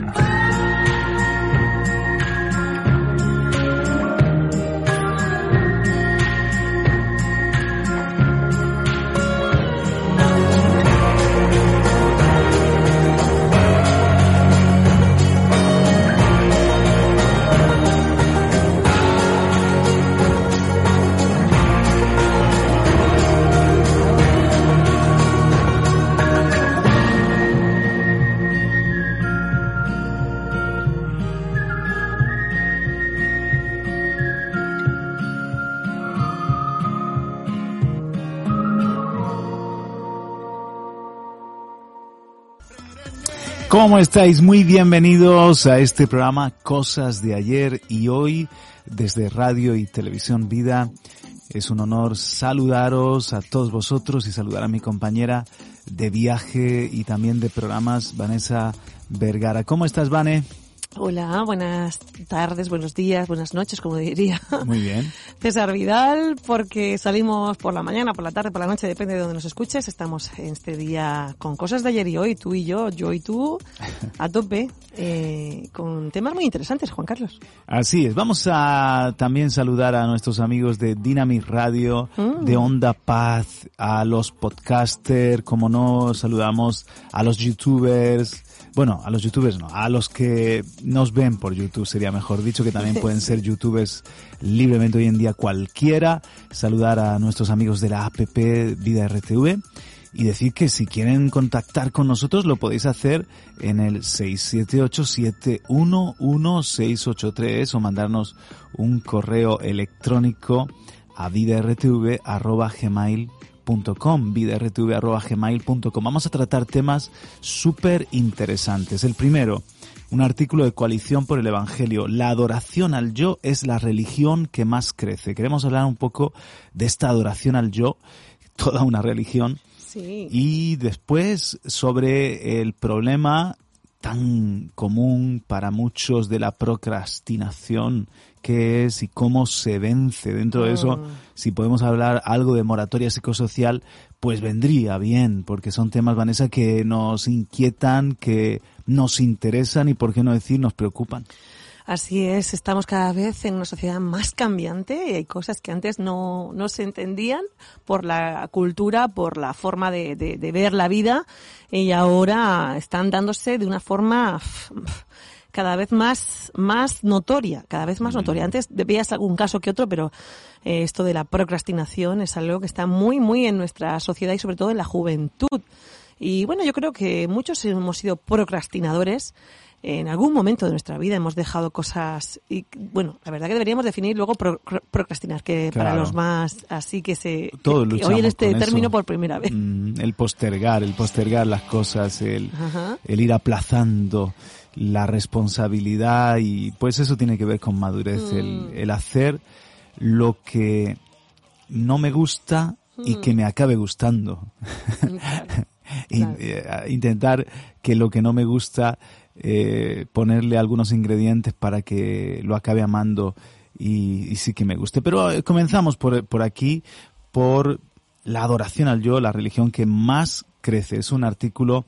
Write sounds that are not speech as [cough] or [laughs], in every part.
Bye. ¿Cómo estáis? Muy bienvenidos a este programa Cosas de ayer y hoy desde Radio y Televisión Vida. Es un honor saludaros a todos vosotros y saludar a mi compañera de viaje y también de programas, Vanessa Vergara. ¿Cómo estás, Vane? Hola, buenas tardes, buenos días, buenas noches, como diría. Muy bien. [laughs] César Vidal, porque salimos por la mañana, por la tarde, por la noche, depende de donde nos escuches. Estamos en este día con cosas de ayer y hoy, tú y yo, yo y tú, a tope, eh, con temas muy interesantes, Juan Carlos. Así es. Vamos a también saludar a nuestros amigos de Dynamic Radio, Mm. de Onda Paz, a los podcasters, como no, saludamos a los youtubers, bueno, a los youtubers no, a los que nos ven por YouTube sería mejor dicho, que también pueden [laughs] ser youtubers libremente hoy en día cualquiera. Saludar a nuestros amigos de la APP Vida RTV y decir que si quieren contactar con nosotros lo podéis hacer en el 678-711-683 o mandarnos un correo electrónico a vidartv.gmail.com vidartv.gmail.com Vamos a tratar temas súper interesantes. El primero, un artículo de Coalición por el Evangelio. La adoración al yo es la religión que más crece. Queremos hablar un poco de esta adoración al yo, toda una religión. Sí. Y después sobre el problema tan común para muchos de la procrastinación que es y cómo se vence. Dentro de eso, Mm. si podemos hablar algo de moratoria psicosocial, pues vendría bien, porque son temas, Vanessa, que nos inquietan, que nos interesan y, por qué no decir, nos preocupan. Así es, estamos cada vez en una sociedad más cambiante y hay cosas que antes no, no se entendían por la cultura, por la forma de, de- de ver la vida y ahora están dándose de una forma cada vez más, más notoria, cada vez más notoria. Antes veías algún caso que otro, pero eh, esto de la procrastinación es algo que está muy, muy en nuestra sociedad y sobre todo en la juventud. Y bueno, yo creo que muchos hemos sido procrastinadores. En algún momento de nuestra vida hemos dejado cosas y bueno, la verdad que deberíamos definir luego pro- pro- procrastinar, que para los más así que se Todos que luchamos oyen este con eso. término por primera vez. Mm, el postergar, el postergar las cosas, el, Ajá. el ir aplazando la responsabilidad y pues eso tiene que ver con madurez, Mm. el, el hacer lo que no me gusta y que me acabe gustando. Claro. [laughs] In- Claro. eh, intentar que lo que no me gusta eh, ponerle algunos ingredientes para que lo acabe amando y, y sí que me guste. Pero eh, comenzamos por, por aquí, por la adoración al yo, la religión que más crece. Es un artículo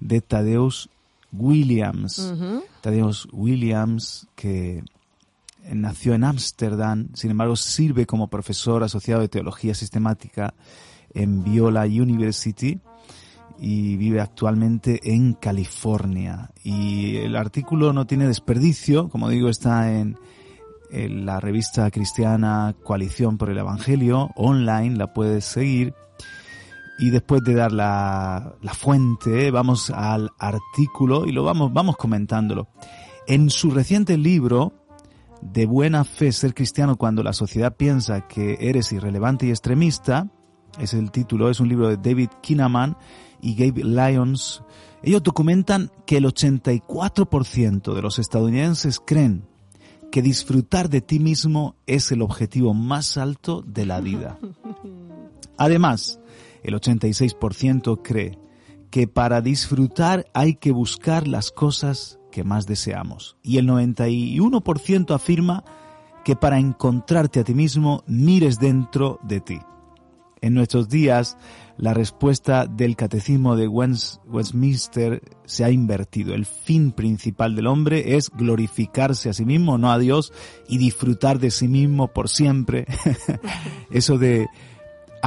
de Tadeusz Williams. Tadeusz Williams, que nació en Ámsterdam, sin embargo sirve como profesor asociado de teología sistemática en Viola University y vive actualmente en California. Y el artículo no tiene desperdicio, como digo, está en, en la revista cristiana Coalición por el Evangelio, online, la puedes seguir. Y después de dar la, la fuente, vamos al artículo y lo vamos, vamos comentándolo. En su reciente libro, De buena fe ser cristiano cuando la sociedad piensa que eres irrelevante y extremista, es el título, es un libro de David Kinnaman y Gabe Lyons, ellos documentan que el 84% de los estadounidenses creen que disfrutar de ti mismo es el objetivo más alto de la vida. [laughs] Además, el 86% cree que para disfrutar hay que buscar las cosas que más deseamos. Y el 91% afirma que para encontrarte a ti mismo mires dentro de ti. En nuestros días, la respuesta del catecismo de Westminster se ha invertido. El fin principal del hombre es glorificarse a sí mismo, no a Dios, y disfrutar de sí mismo por siempre. [laughs] Eso de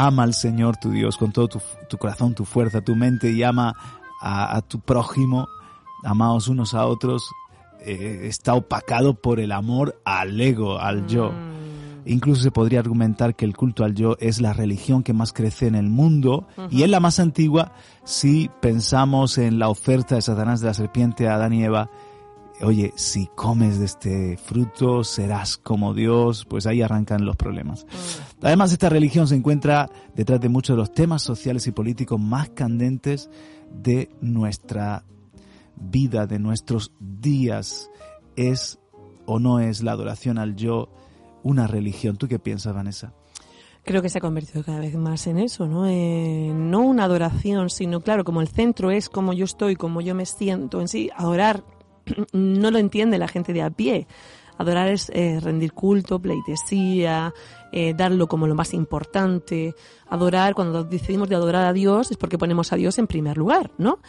ama al Señor tu Dios con todo tu, corazón, tu fuerza, tu mente y ama a, tu prójimo, amaos unos a otros, eh, está opacado por el amor al ego, al yo. Mm. Incluso se podría argumentar que el culto al yo es la religión que más crece en el mundo y es la más antigua si pensamos en la oferta de Satanás de la serpiente a Adán y Eva. Oye, si comes de este fruto serás como Dios, pues ahí arrancan los problemas. Mm. Además, esta religión se encuentra detrás de muchos de los temas sociales y políticos más candentes de nuestra vida, de nuestros días. ¿Es o no es la adoración al yo una religión. ¿Tú qué piensas, Vanessa? Creo que se ha convertido cada vez más en eso, ¿no? Eh, no una adoración, sino, claro, como el centro es como yo estoy, como yo me siento en sí, adorar no lo entiende la gente de a pie. Adorar es eh, rendir culto, pleitesía, eh, darlo como lo más importante. Adorar, cuando decidimos de adorar a Dios, es porque ponemos a Dios en primer lugar, ¿no?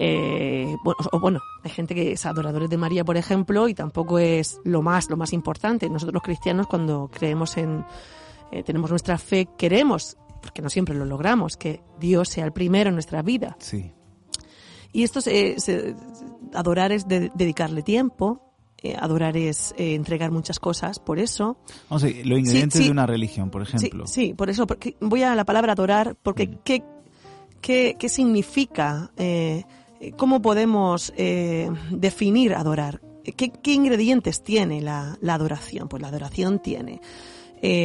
Eh, bueno, o, bueno, hay gente que es adoradores de María, por ejemplo, y tampoco es lo más, lo más importante. Nosotros los cristianos, cuando creemos en, tenemos nuestra fe, queremos, porque no siempre lo logramos, que Dios sea el primero en nuestra vida. Sí. Y esto se, adorar es dedicarle tiempo, eh, adorar es eh, entregar muchas cosas, por eso. Vamos a ver, los ingredientes de una religión, por ejemplo. Sí, por eso, porque voy a la palabra adorar, porque mm. ¿qué, qué, qué, significa? Eh, ¿Cómo podemos definir adorar? ¿Qué, ¿Qué, ingredientes tiene la, la, adoración? Pues la adoración tiene,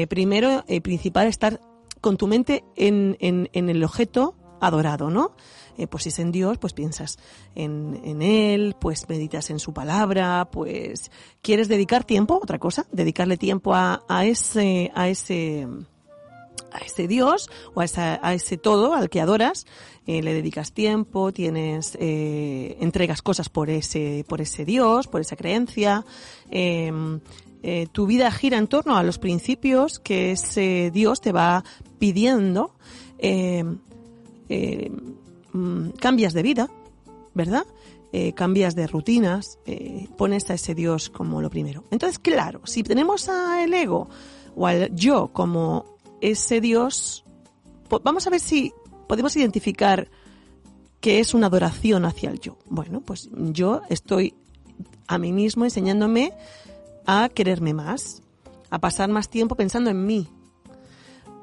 primero, principal, estar con tu mente en, en, en el objeto adorado, ¿no? Eh, pues si es en Dios, pues piensas en, en Él, pues meditas en su palabra, pues quieres dedicar tiempo, otra cosa, dedicarle tiempo a, a ese, a ese, a ese Dios o a, esa, a ese todo al que adoras, eh, le dedicas tiempo, tienes, eh, entregas cosas por ese, por ese Dios, por esa creencia, em, eh, tu vida gira en torno a los principios que ese Dios te va pidiendo. Mm, cambias de vida, ¿verdad? Eh, cambias de rutinas, eh, pones a ese Dios como lo primero. Entonces, claro, si tenemos al ego o al yo como ese Dios, vamos a ver si podemos identificar qué es una adoración hacia el yo. Bueno, pues yo estoy a mí mismo enseñándome a quererme más, a pasar más tiempo pensando en mí,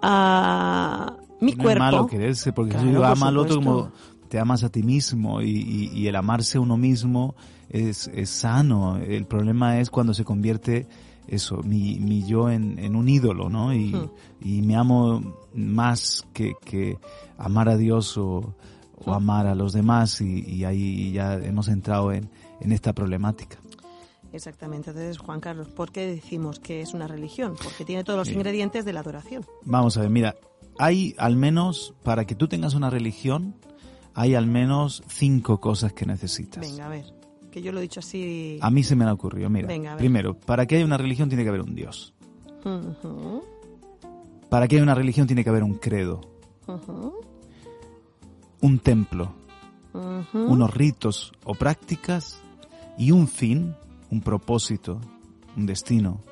a mi cuerpo. Es malo quererse, porque si yo ama al otro como te amas a ti mismo y, el amarse a uno mismo es, sano. El problema es cuando se convierte eso, mi, mi yo en, un ídolo, ¿no? Y, hmm. y me amo más que, que amar a Dios o, o hmm. amar a los demás y, ahí ya hemos entrado en, en esta problemática. Exactamente. Entonces, Juan Carlos, ¿por qué decimos que es una religión? Porque tiene todos los ingredientes de la adoración. Vamos a ver, mira, hay al menos, para que tú tengas una religión, hay al menos cinco cosas que necesitas. Venga, a ver, que yo lo he dicho así. A mí se me ha ocurrido, mira. Primero, para que haya una religión tiene que haber un Dios. Para que haya una religión tiene que haber un credo. Un templo. Unos ritos o prácticas y un fin, un propósito, un destino.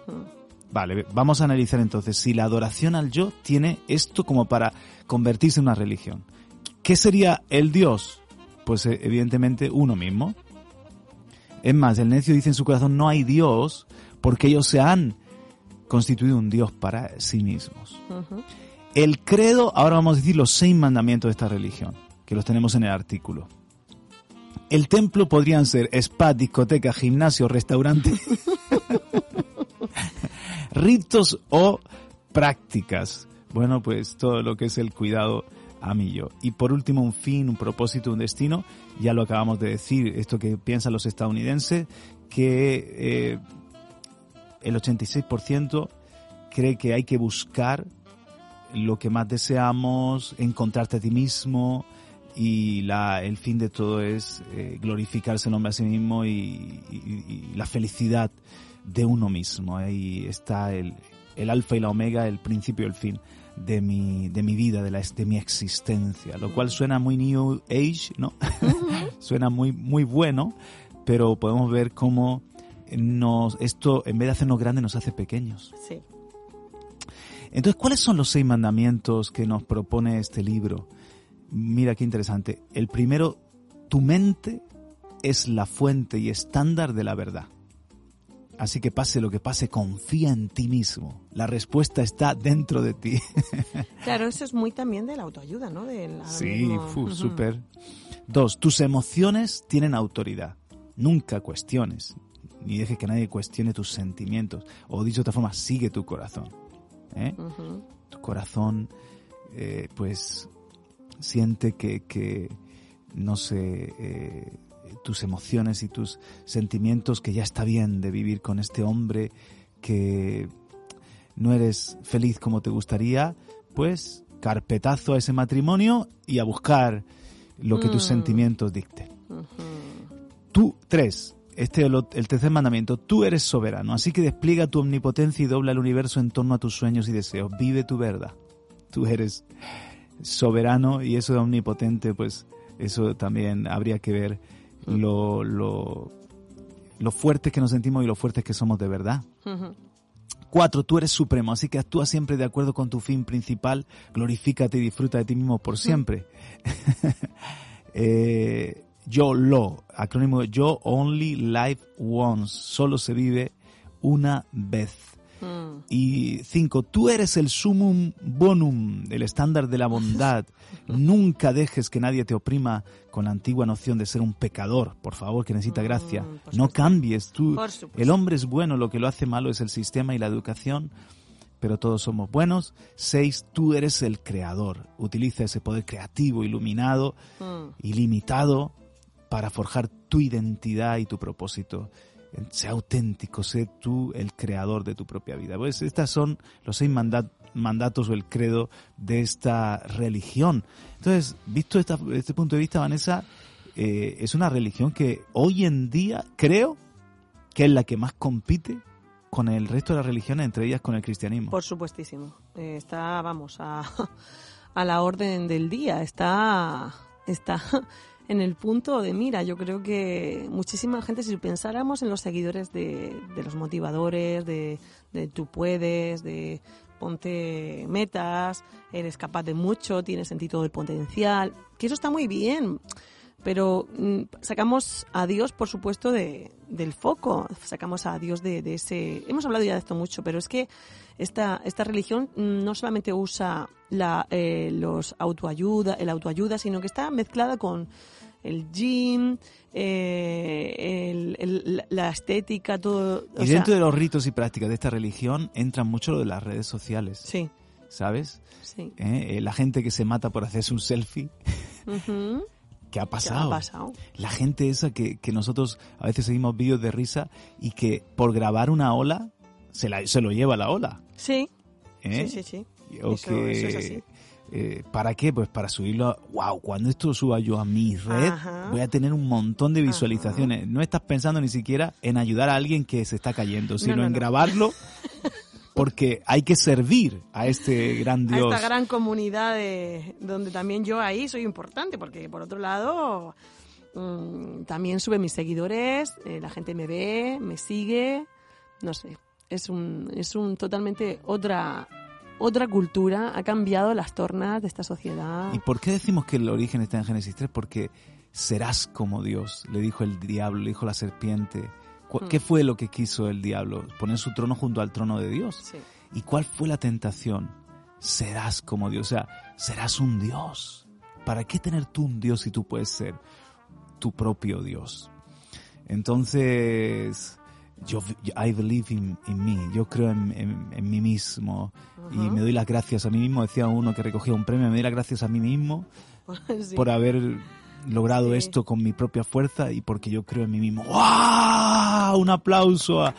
Vale, vamos a analizar entonces si la adoración al yo tiene esto como para convertirse en una religión. ¿Qué sería el Dios? Pues eh, evidentemente uno mismo. Es más, el necio dice en su corazón, no hay Dios porque ellos se han constituido un Dios para sí mismos. El credo, ahora vamos a decir los seis mandamientos de esta religión, que los tenemos en el artículo. El templo podrían ser spa, discoteca, gimnasio, restaurante. [laughs] ritos o prácticas. Bueno, pues todo lo que es el cuidado a mí yo. Y por último, un fin, un propósito, un destino. Ya lo acabamos de decir, esto que piensan los estadounidenses, que eh, el 86% cree que hay que buscar lo que más deseamos, encontrarte a ti mismo y la, el fin de todo es eh, glorificarse el hombre a sí mismo y, y, la felicidad de uno mismo. Ahí está el, el alfa y la omega, el principio y el fin de mi, de mi vida, de, la, de mi existencia, lo cual suena muy New Age, ¿no? [laughs] suena muy, muy bueno, pero podemos ver cómo nos, esto, en vez de hacernos grandes, nos hace pequeños. Sí. Entonces, ¿cuáles son los seis mandamientos que nos propone este libro? Mira qué interesante. El primero, tu mente es la fuente y estándar de la verdad. Así que pase lo que pase, confía en ti mismo. La respuesta está dentro de ti. [laughs] Claro, eso es muy también de la autoayuda, ¿no? sí, súper. Dos, tus emociones tienen autoridad. Nunca cuestiones, ni dejes que nadie cuestione tus sentimientos. O dicho de otra forma, sigue tu corazón. ¿eh? Tu corazón, eh, pues, siente que, que no sé, eh, tus emociones y tus sentimientos que ya está bien de vivir con este hombre que no eres feliz como te gustaría, pues carpetazo a ese matrimonio y a buscar lo que tus mm. sentimientos dicten. Tú, tres, este es el, tercer mandamiento, tú eres soberano, así que despliega tu omnipotencia y dobla el universo en torno a tus sueños y deseos. Vive tu verdad. Tú eres soberano y eso de omnipotente, pues eso también habría que ver lo, lo, lo fuertes que nos sentimos y lo fuertes que somos de verdad. Cuatro, tú eres supremo, así que actúa siempre de acuerdo con tu fin principal, glorifícate y disfruta de ti mismo por siempre. [laughs] eh, yo lo, acrónimo yo only live once, solo se vive una vez. Mm. Y cinco, tú eres el sumum bonum, el estándar de la bondad. [laughs] Nunca dejes que nadie te oprima con la antigua noción de ser un pecador, por favor, que necesita gracia. Mm, no cambies, tú. El hombre es bueno, lo que lo hace malo es el sistema y la educación pero todos somos buenos. Seis, tú eres el creador. Utiliza ese poder creativo, iluminado, mm. ilimitado, para forjar tu identidad y tu propósito sé auténtico, sé tú el creador de tu propia vida. Pues estas son los seis mandatos o el credo de esta religión. Entonces, visto esta, este punto de vista, Vanessa, eh, es una religión que hoy en día creo que es la que más compite con el resto de las religiones, entre ellas con el cristianismo. Por supuestísimo. Eh, está, vamos, a, [laughs] a la orden del día. Está, está en el punto de mira. Yo creo que muchísima gente, si pensáramos en los seguidores de, los motivadores, de, tú puedes, de ponte metas, eres capaz de mucho, tienes sentido del potencial, que eso está muy bien, pero mm, sacamos a Dios, por supuesto, de, del foco, sacamos a Dios de, ese... Hemos hablado ya de esto mucho, pero es que esta, esta religión no solamente usa la, eh, los autoayuda, el autoayuda, sino que está mezclada con el gym, eh, la estética, todo. Y dentro de los ritos y prácticas de esta religión entra mucho lo de las redes sociales. Sí. ¿Sabes? Sí. ¿Eh? Eh, la gente que se mata por hacerse un selfie. ¿Qué ha pasado? ha pasado? La gente esa que, que nosotros a veces seguimos vídeos de risa y que por grabar una ola se, la, se lo lleva la ola. Sí. Sí, sí, sí. O que, eso es así eh, ¿Para qué? Pues para subirlo. ¡Wow! Cuando esto suba yo a mi red, voy a tener un montón de visualizaciones. No estás pensando ni siquiera en ayudar a alguien que se está cayendo, sino en grabarlo. porque hay que servir a este gran Dios. A esta gran comunidad de, donde también yo ahí soy importante, porque por otro lado mm, también sube mis seguidores, eh, la gente me ve, me sigue, no sé, es un, es un totalmente otra otra cultura, ha cambiado las tornas de esta sociedad. ¿Y por qué decimos que el origen está en Génesis 3? Porque serás como Dios, le dijo el diablo, le dijo la serpiente. Hmm. ¿Qué fue lo que quiso el diablo? Poner su trono junto al trono de Dios. ¿Y cuál fue la tentación? Serás como Dios, o sea, serás un Dios. ¿Para qué tener tú un Dios si tú puedes ser tu propio Dios? Entonces, yo, I believe in, in me, yo creo en, en, mí mismo y me doy las gracias a mí mismo. Decía uno que recogía un premio, me doy las gracias a mí mismo [laughs] por haber logrado esto con mi propia fuerza y porque yo creo en mí mismo. ¡Wow! Un aplauso a,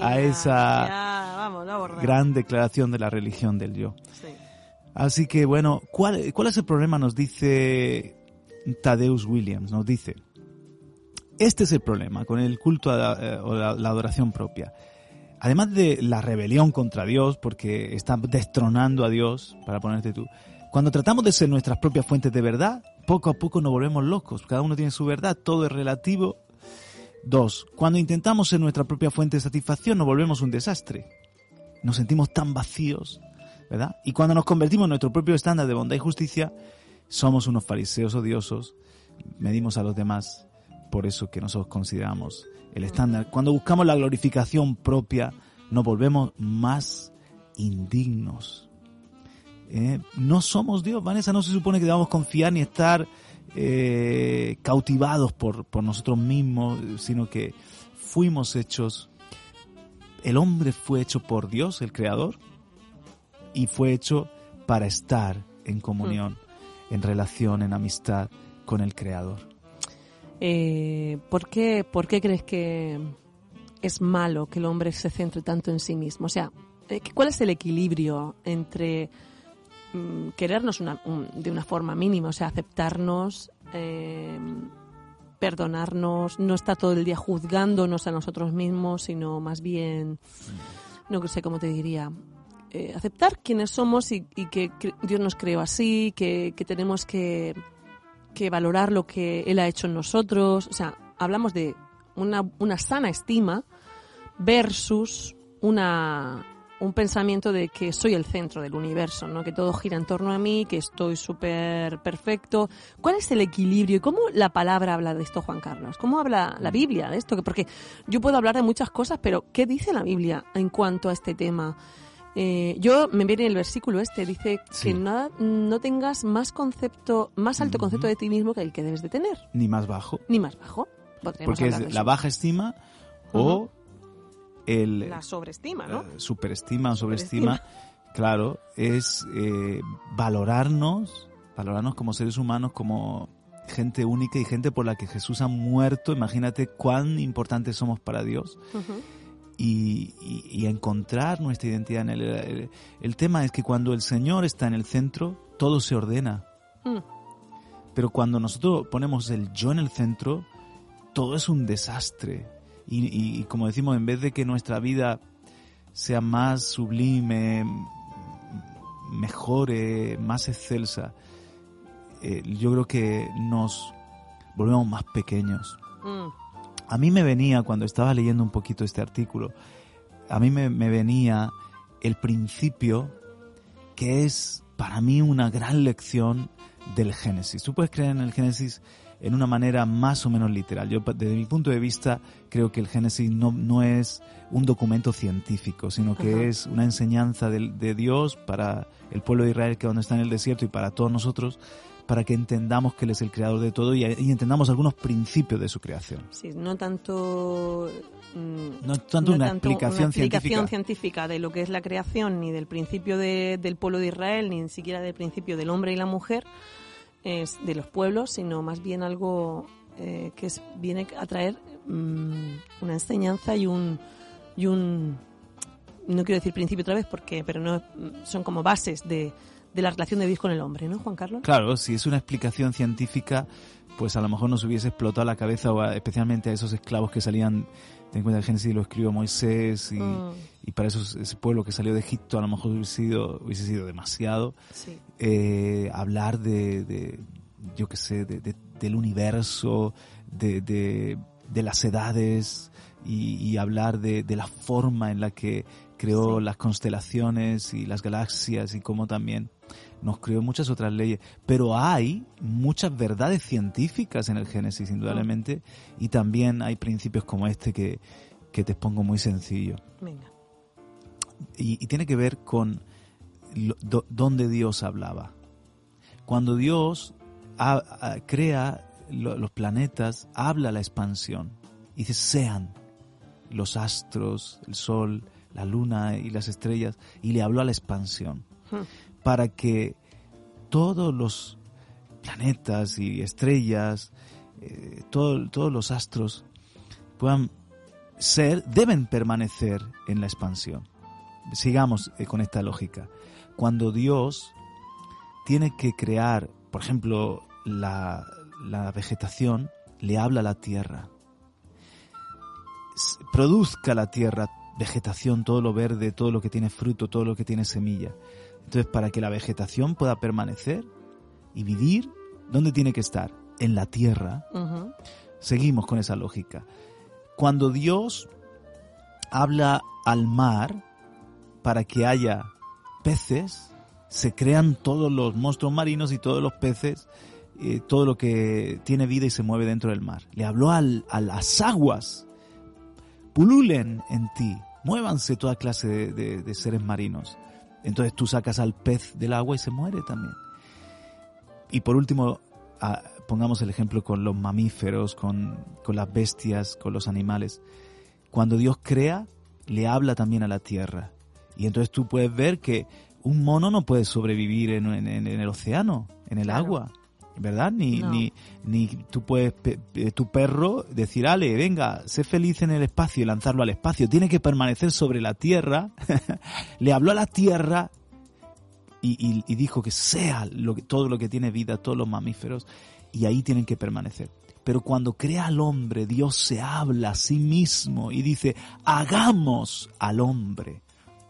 a esa gran declaración de la religión del yo. Así que bueno, ¿cuál, ¿cuál es el problema? Nos dice Tadeus Williams, nos dice, este es el problema con el culto eh, o la, adoración propia. Además de la rebelión contra Dios, porque está destronando a Dios, para ponerte tú, cuando tratamos de ser nuestras propias fuentes de verdad, poco a poco nos volvemos locos. Cada uno tiene su verdad, todo es relativo. Dos, cuando intentamos ser nuestra propia fuente de satisfacción, nos volvemos un desastre. Nos sentimos tan vacíos, ¿verdad? Y cuando nos convertimos en nuestro propio estándar de bondad y justicia, somos unos fariseos odiosos, medimos a los demás por eso que nosotros consideramos el estándar. Cuando buscamos la glorificación propia, nos volvemos más indignos. Eh, no somos Dios, Vanessa, no se supone que debamos confiar ni estar eh, cautivados por, por nosotros mismos, sino que fuimos hechos, el hombre fue hecho por Dios, el Creador, y fue hecho para estar en comunión, en relación, en amistad con el Creador. Eh, ¿por, qué, ¿Por qué crees que es malo que el hombre se centre tanto en sí mismo? O sea, eh, ¿cuál es el equilibrio entre mm, querernos una, de una forma mínima, o sea, aceptarnos, eh, perdonarnos, no estar todo el día juzgándonos a nosotros mismos, sino más bien, no sé cómo te diría, aceptar quiénes somos y, que, Dios nos creó así, que tenemos que que valorar lo que Él ha hecho en nosotros. O sea, hablamos de una, una sana estima versus una, un pensamiento de que soy el centro del universo, ¿no? que todo gira en torno a mí, que estoy súper perfecto. ¿Cuál es el equilibrio y cómo la palabra habla de esto, Juan Carlos? ¿Cómo habla la Biblia de esto? Porque yo puedo hablar de muchas cosas, pero ¿qué dice la Biblia en cuanto a este tema? Eh, yo me viene el versículo este, dice que nada, no tengas más concepto, más alto concepto de ti mismo que el que debes de tener. Ni más bajo. Ni más bajo. Porque es la baja estima o el... La sobreestima, ¿no? superestima o sobreestima, claro, es eh, valorarnos, valorarnos como seres humanos, como gente única y gente por la que Jesús ha muerto. Imagínate cuán importantes somos para Dios y, encontrar nuestra identidad en él. El, tema es que cuando el Señor está en el centro, todo se ordena. Mm. Pero cuando nosotros ponemos el yo en el centro, todo es un desastre. Y, como decimos, en vez de que nuestra vida sea más sublime, mejore, más excelsa, eh, yo creo que nos volvemos más pequeños. Mm a mí me venía, cuando estaba leyendo un poquito este artículo, a mí me, venía el principio que es para mí una gran lección del Génesis. Tú puedes creer en el Génesis en una manera más o menos literal. Yo, desde mi punto de vista, creo que el Génesis no, no es un documento científico, sino que es una enseñanza de, de, Dios para el pueblo de Israel que donde está en el desierto y para todos nosotros para que entendamos que Él es el creador de todo y, entendamos algunos principios de su creación. Sí, no tanto... Mm, no tanto una, explicación, científica. de lo que es la creación, ni del principio del pueblo de Israel, ni siquiera del principio del hombre y la mujer, es de los pueblos, sino más bien algo eh, que es, viene a traer mm, una enseñanza y un, y un no quiero decir principio otra vez porque pero no son como bases de, de la relación de Dios con el hombre, ¿no, Juan Carlos? Claro, si es una explicación científica, pues a lo mejor nos hubiese explotado la cabeza, o especialmente a esos esclavos que salían, ten en cuenta el Génesis lo escribió Moisés, y, mm. y para esos, ese pueblo que salió de Egipto a lo mejor hubiese sido, hubiese sido demasiado. Eh, hablar de, de, yo qué sé, de, del universo, de, de, las edades, y, y hablar de, de la forma en la que creó las constelaciones y las galaxias y cómo también nos creó muchas otras leyes. Pero hay muchas verdades científicas en el Génesis, indudablemente, y también hay principios como este que, te expongo muy sencillo. Y, tiene que ver con dónde Dios hablaba. Cuando Dios crea los planetas, habla la expansión. Y dice, sean. los astros, el sol, la luna y las estrellas, y le habló a la expansión, Hmm. Para que todos los planetas y estrellas, eh, todo- todos los astros puedan ser, deben permanecer en la expansión. Sigamos eh, con esta lógica. Cuando Dios tiene que crear, por ejemplo, la, la vegetación, le habla a la tierra. Produzca la tierra vegetación, todo lo verde, todo lo que tiene fruto, todo lo que tiene semilla. Entonces, para que la vegetación pueda permanecer y vivir, ¿dónde tiene que estar? En la tierra. Seguimos con esa lógica. Cuando Dios habla al mar para que haya peces, se crean todos los monstruos marinos y todos los peces, eh, todo lo que tiene vida y se mueve dentro del mar. Le habló al- a las aguas, pululen en ti, muévanse toda clase de, de- de seres marinos. Entonces tú sacas al pez del agua y se muere también. Y por último, pongamos el ejemplo con los mamíferos, con, con las bestias, con los animales. Cuando Dios crea, le habla también a la tierra. Y entonces tú puedes ver que un mono no puede sobrevivir en, en- en el océano, en el Claro. agua, ¿verdad? Ni, No. ni, ni tú puedes, pe- pe- tu perro, decir, ale, venga, sé feliz en el espacio y lanzarlo al espacio. Tiene que permanecer sobre la tierra. [laughs] le habló a la tierra y, y- y dijo que sea lo que, todo lo que tiene vida, todos los mamíferos, y ahí tienen que permanecer. Pero cuando crea al hombre, Dios se habla a sí mismo y dice, hagamos al hombre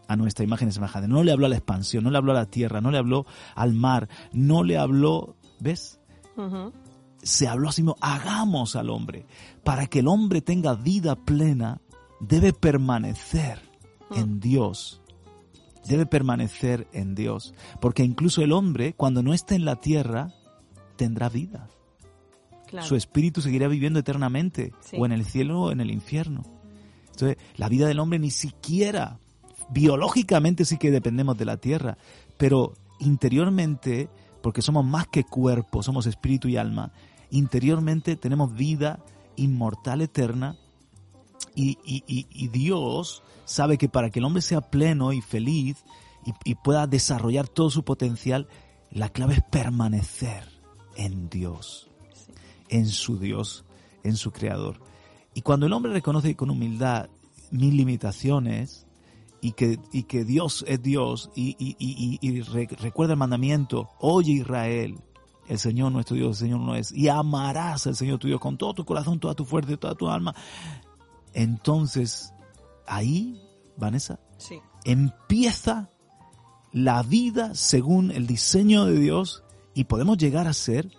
a nuestra imagen y semejanza. No le habló a la expansión, no le habló a la tierra, no le habló al mar, no le habló, ¿ves? Se habló así mismo, hagamos al hombre. Para que el hombre tenga vida plena, debe permanecer en Dios. Debe permanecer en Dios. Porque incluso el hombre, cuando no esté en la tierra, tendrá vida. Claro. Su espíritu seguirá viviendo eternamente, Sí. o en el cielo o en el infierno. Entonces, la vida del hombre ni siquiera, biológicamente sí que dependemos de la tierra, pero interiormente, porque somos más que cuerpo, somos espíritu y alma, interiormente tenemos vida inmortal eterna y, y- y- y Dios sabe que para que el hombre sea pleno y feliz y, pueda desarrollar todo su potencial, la clave es permanecer en Dios, en su Dios, en su Creador. Y cuando el hombre reconoce con humildad mis limitaciones y que, y que Dios es Dios y, y- y- y- y re- recuerda el mandamiento, oye Israel, el Señor nuestro Dios, el Señor no es, y amarás al Señor tu Dios con todo tu corazón, toda tu fuerza, y toda tu alma. Entonces, ahí, Vanessa, Sí. empieza la vida según el diseño de Dios y podemos llegar a ser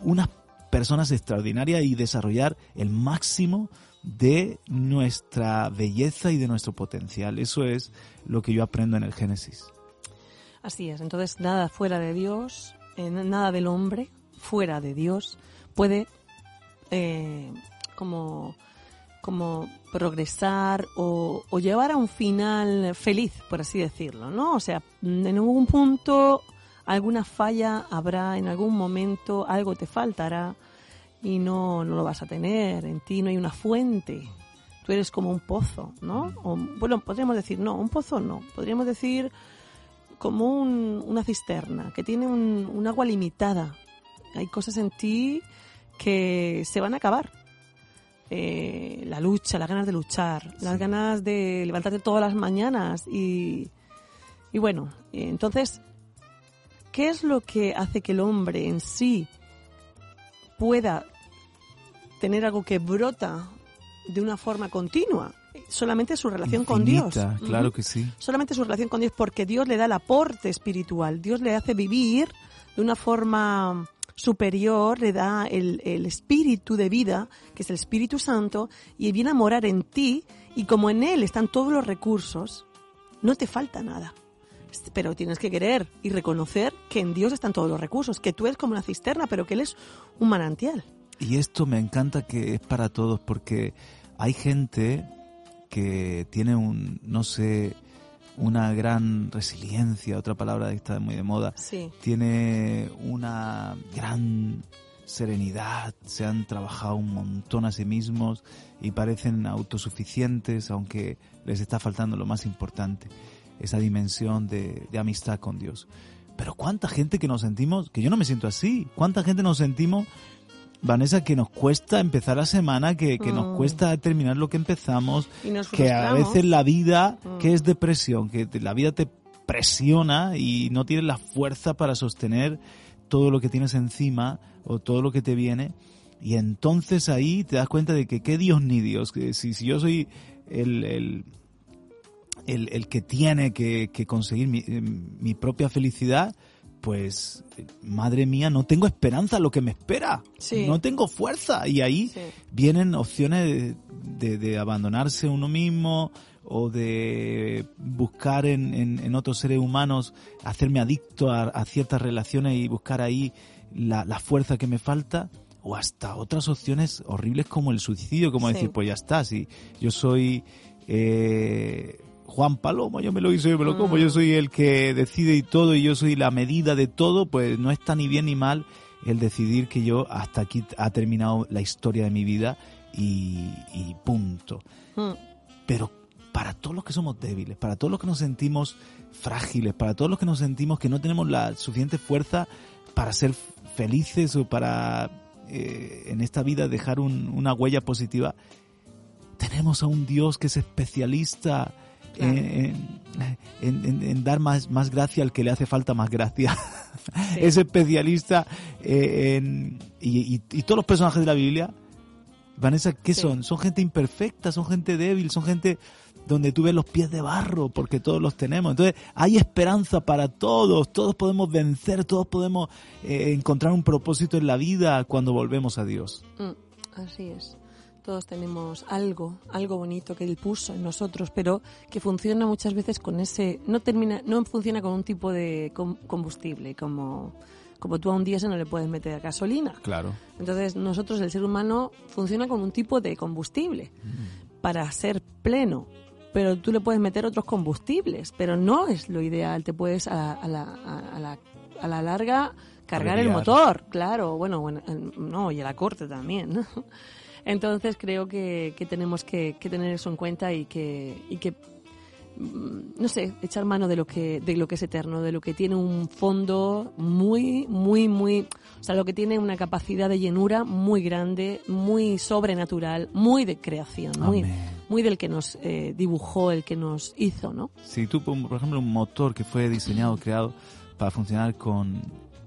unas personas extraordinarias y desarrollar el máximo de nuestra belleza y de nuestro potencial. Eso es lo que yo aprendo en el Génesis. Así es. Entonces, nada fuera de Dios, eh, nada del hombre fuera de Dios puede eh, como, como progresar o, o llevar a un final feliz, por así decirlo, ¿no? O sea, en algún punto alguna falla habrá, en algún momento algo te faltará y no, no lo vas a tener. En ti no hay una fuente. Tú eres como un pozo, ¿no? O, bueno, podríamos decir, no, un pozo no. Podríamos decir como un- una cisterna que tiene un, un agua limitada. Hay cosas en ti que se van a acabar. Eh, la lucha, las ganas de luchar, las ganas de levantarte todas las mañanas y, y bueno, eh, entonces, ¿qué es lo que hace que el hombre en sí pueda tener algo que brota de una forma continua? Solamente su relación con Dios. Infinita, Claro Ujú que sí. solamente su relación con Dios, porque Dios le da el aporte espiritual, Dios le hace vivir de una forma superior, le da el, el espíritu de vida, que es el Espíritu Santo, y viene a morar en ti, y como en Él están todos los recursos, no te falta nada. Pero tienes que querer y reconocer que en Dios están todos los recursos, que tú eres como una cisterna, pero que Él es un manantial. Y esto me encanta que es para todos porque hay gente que tiene un, no sé, una gran resiliencia, otra palabra que está muy de moda, Sí. tiene una gran serenidad, se han trabajado un montón a sí mismos y parecen autosuficientes, aunque les está faltando lo más importante, esa dimensión de, de amistad con Dios. Pero cuánta gente que nos sentimos, que yo no me siento así, cuánta gente nos sentimos Vanessa, que nos cuesta empezar la semana, que, que nos Mm. cuesta terminar lo que empezamos, que a veces la vida, Mm. que es depresión, que te- la vida te presiona y no tienes la fuerza para sostener todo lo que tienes encima o todo lo que te viene. Y entonces ahí te das cuenta de que qué Dios ni Dios, que si, si yo soy el, el, el, el que tiene que, que conseguir mi, mi propia felicidad, pues madre mía, no tengo esperanza lo que me espera, Sí. no tengo fuerza. Y ahí Sí. vienen opciones de, de- de abandonarse uno mismo o de buscar en, en- en otros seres humanos, hacerme adicto a, a ciertas relaciones y buscar ahí la, la fuerza que me falta, o hasta otras opciones horribles como el suicidio, como Sí. decir, pues ya está, si yo soy eh, Juan Palomo, yo me lo hice, yo me lo como, Mm. yo soy el que decide y todo, y yo soy la medida de todo, pues no está ni bien ni mal el decidir que yo hasta aquí ha terminado la historia de mi vida y, y punto. Mm. Pero para todos los que somos débiles, para todos los que nos sentimos frágiles, para todos los que nos sentimos que no tenemos la suficiente fuerza para ser felices o para eh, en esta vida dejar un- una huella positiva, tenemos a un Dios que es especialista Claro. en, en- en- en dar más, más gracia al que le hace falta más gracia. Sí. [laughs] es especialista eh, en... Y, y- y todos los personajes de la Biblia, Vanessa, ¿qué Sí. son? Son gente imperfecta, son gente débil, son gente donde tú ves los pies de barro, porque todos los tenemos. Entonces, hay esperanza para todos, todos podemos vencer, todos podemos eh, encontrar un propósito en la vida cuando volvemos a Dios. Mm, Así es. Todos tenemos algo, algo bonito que él puso en nosotros, pero que funciona muchas veces con ese, no termina, no funciona con un tipo de com- combustible, como, como tú a un diésel no le puedes meter gasolina. Claro. Entonces nosotros, el ser humano, funciona con un tipo de combustible para ser pleno. Pero tú le puedes meter otros combustibles, pero no es lo ideal. Te puedes a, a la, a, a la, a la larga cargar el motor, claro, bueno, bueno, no, y a la corte también. ¿no? Entonces creo que, que tenemos que, que tener eso en cuenta y que, y que mm, no sé, echar mano de lo que de lo que es eterno, de lo que tiene un fondo muy muy muy, o sea, lo que tiene una capacidad de llenura muy grande, muy sobrenatural, muy de creación, muy Amén. muy del que nos eh, dibujó, el que nos hizo, ¿no? Si tú, por por ejemplo, un motor que fue diseñado, creado para funcionar con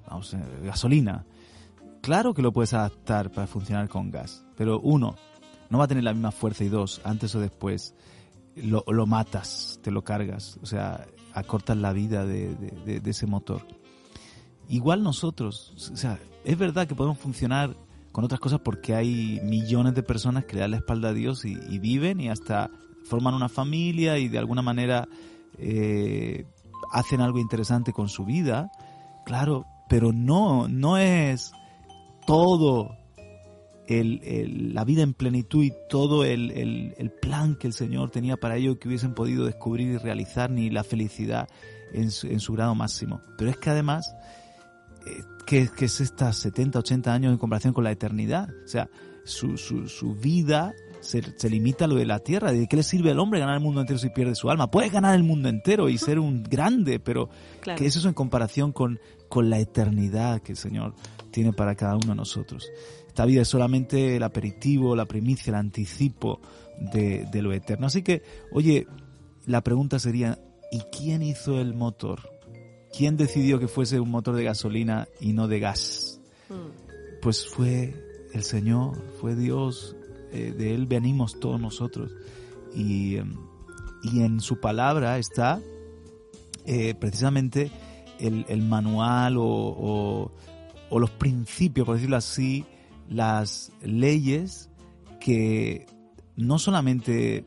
vamos, eh, gasolina, claro que lo puedes adaptar para funcionar con gas, pero uno, no va a tener la misma fuerza y dos, antes o después lo, lo matas, te lo cargas, o sea, acortas la vida de, de- ese motor. Igual nosotros, o sea, es verdad que podemos funcionar con otras cosas porque hay millones de personas que le dan la espalda a Dios y, y viven y hasta forman una familia y de alguna manera eh, hacen algo interesante con su vida, claro, pero no, no es todo el, la vida en plenitud y todo el, el- plan que el Señor tenía para ellos que hubiesen podido descubrir y realizar, ni la felicidad en su, en su grado máximo. Pero es que además, eh, ¿qué, qué es estas 70, 80 años en comparación con la eternidad? O sea, su, su, su vida se, se limita a lo de la tierra. ¿De qué le sirve al hombre ganar el mundo entero si pierde su alma? Puedes ganar el mundo entero y ser un grande, pero Claro. que es eso en comparación con, con la eternidad que el Señor tiene para cada uno de nosotros. Esta vida es solamente el aperitivo, la primicia, el anticipo de, de lo eterno. Así que, oye, la pregunta sería, ¿y quién hizo el motor? ¿Quién decidió que fuese un motor de gasolina y no de gas? Mm, Pues fue el Señor, fue Dios, eh, de Él venimos todos nosotros. Y, em, y en su palabra está eh, precisamente el, el manual o, o- o los principios, por decirlo así, las leyes que no solamente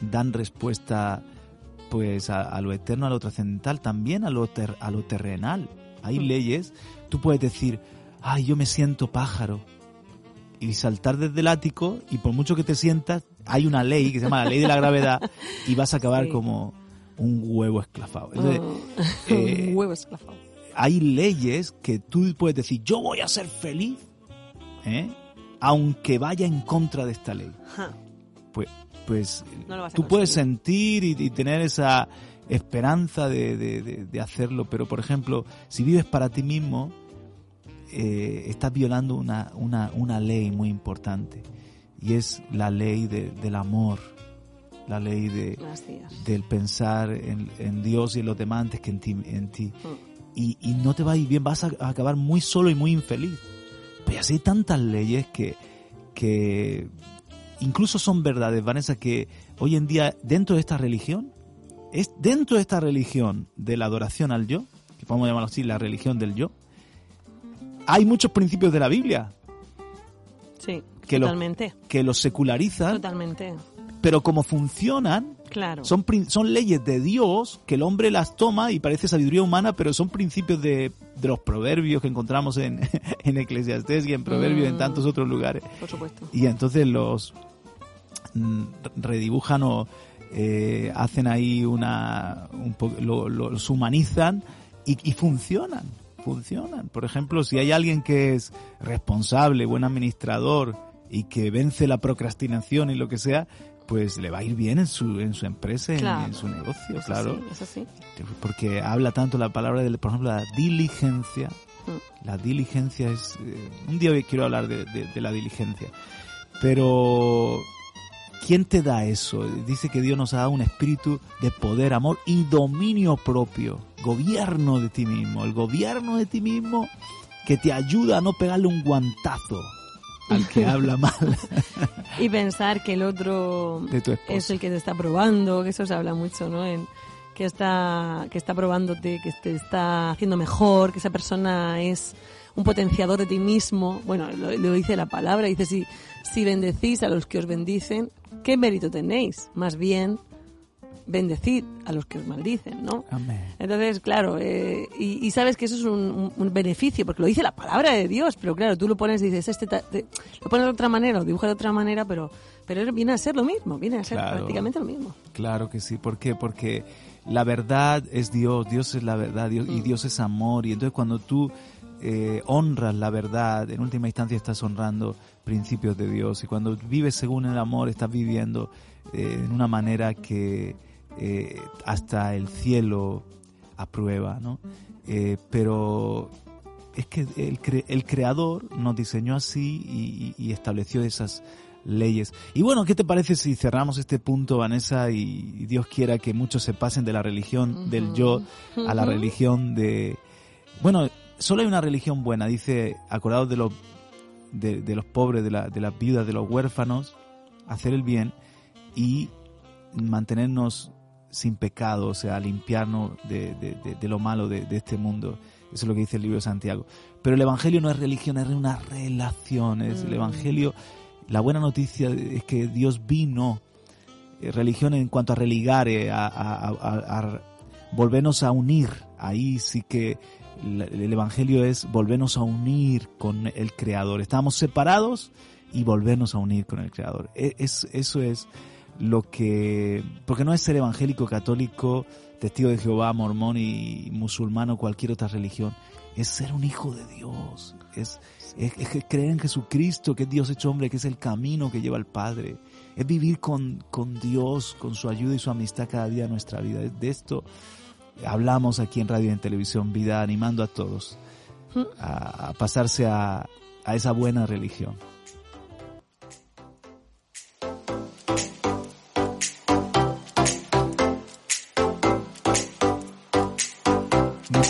dan respuesta pues a, a lo eterno, a lo trascendental, también a lo, ter- a lo terrenal. Hay Mm. leyes, tú puedes decir, ay, yo me siento pájaro, y saltar desde el ático, y por mucho que te sientas, hay una ley que se llama la ley de la gravedad, y vas a acabar Sí. como un huevo esclavado. Entonces, ah, eh, [laughs] un huevo esclavado. hay leyes que tú puedes decir, yo voy a ser feliz ¿eh? aunque vaya en contra de esta ley. Pues, pues No tú puedes sentir y, y tener esa esperanza de, de- de- de hacerlo, pero por ejemplo, si vives para ti mismo, eh, estás violando una, una, una ley muy importante y es la ley de- del amor, la ley de, del pensar en, en Dios y en los demás antes que en ti. En ti. Mm. Y, y no te va a ir bien, vas a, a acabar muy solo y muy infeliz. Pero así hay tantas leyes que, que incluso son verdades, Vanessa, que hoy en día dentro de esta religión, es dentro de esta religión de la adoración al yo, que podemos llamarlo así, la religión del yo, hay muchos principios de la Biblia Sí, que totalmente. que los secularizan, Totalmente. pero como funcionan, Claro. Son, son leyes de Dios que el hombre las toma y parece sabiduría humana, pero son principios de, de los proverbios que encontramos en, [laughs] en Eclesiastés y en Proverbios y en Mm. tantos otros lugares. Por supuesto. Y entonces los mm, redibujan o eh, hacen ahí una. Un po- lo- lo- los humanizan y, y funcionan. Funcionan. Por ejemplo, si hay alguien que es responsable, buen administrador y que vence la procrastinación y lo que sea, pues le va a ir bien en su, en su empresa, en- su negocio, Eso claro. sí, eso sí. Porque habla tanto la palabra, de, por ejemplo, la diligencia. Mm. La diligencia es... eh, un día quiero hablar de, de- de la diligencia. Pero... ¿Quién te da eso? Dice que Dios nos ha dado un espíritu de poder, amor y dominio propio. Gobierno de ti mismo. El gobierno de ti mismo que te ayuda a no pegarle un guantazo al que [laughs] habla mal Y pensar que el otro es el que te está probando, que eso se habla mucho, ¿no? En, que está, que está probándote, que te está haciendo mejor, que esa persona es un potenciador de ti mismo. Bueno, lo, lo dice la palabra, dice si, si bendecís a los que os bendicen, ¿qué mérito tenéis? Más bien, bendecid a los que os maldicen, ¿no? Amén. Entonces, claro, eh, y, y sabes que eso es un, beneficio, porque lo dice la palabra de Dios, pero claro, tú lo pones y dices, este ta- te- lo pones de otra manera, lo dibujas de otra manera, pero, pero viene a ser lo mismo, viene a ser Claro. prácticamente lo mismo. Claro que sí. ¿Por qué? Porque la verdad es Dios, Dios es la verdad Dios, y Mm. Dios es amor. Y entonces cuando tú eh, honras la verdad, en última instancia estás honrando principios de Dios. Y cuando vives según el amor, estás viviendo eh, en una manera que eh, hasta el cielo aprueba, ¿no? Eh, pero es que el, cre- el creador nos diseñó así y, y- y estableció esas leyes. Y bueno, ¿qué te parece si cerramos este punto, Vanessa, y, y Dios quiera que muchos se pasen de la religión del yo a la religión de... Bueno, solo hay una religión buena, dice, acordados de los, de, de los pobres, de, la- de las viudas, de los huérfanos, hacer el bien y mantenernos sin pecado, o sea, limpiarnos de, de- de- de lo malo de, de este mundo. Eso es lo que dice el libro de Santiago. Pero el Evangelio no es religión, es una relación. Es el Mm. Evangelio, la buena noticia es que Dios vino, eh, religión en cuanto a religar, eh, a, a- a- a volvernos a unir. Ahí sí que el Evangelio es volvernos a unir con el Creador. Estábamos separados y volvernos a unir con el Creador. E- Es, eso es lo que... Porque no es ser evangélico, católico, testigo de Jehová, mormón y musulmán o cualquier otra religión. Es ser un hijo de Dios. Es, es, es creer en Jesucristo, que es Dios hecho hombre, que es el camino que lleva al Padre. Es vivir con, con Dios, con su ayuda y su amistad cada día en nuestra vida. De esto hablamos aquí en radio y en televisión Vida, animando a todos a, a pasarse a, a esa buena religión.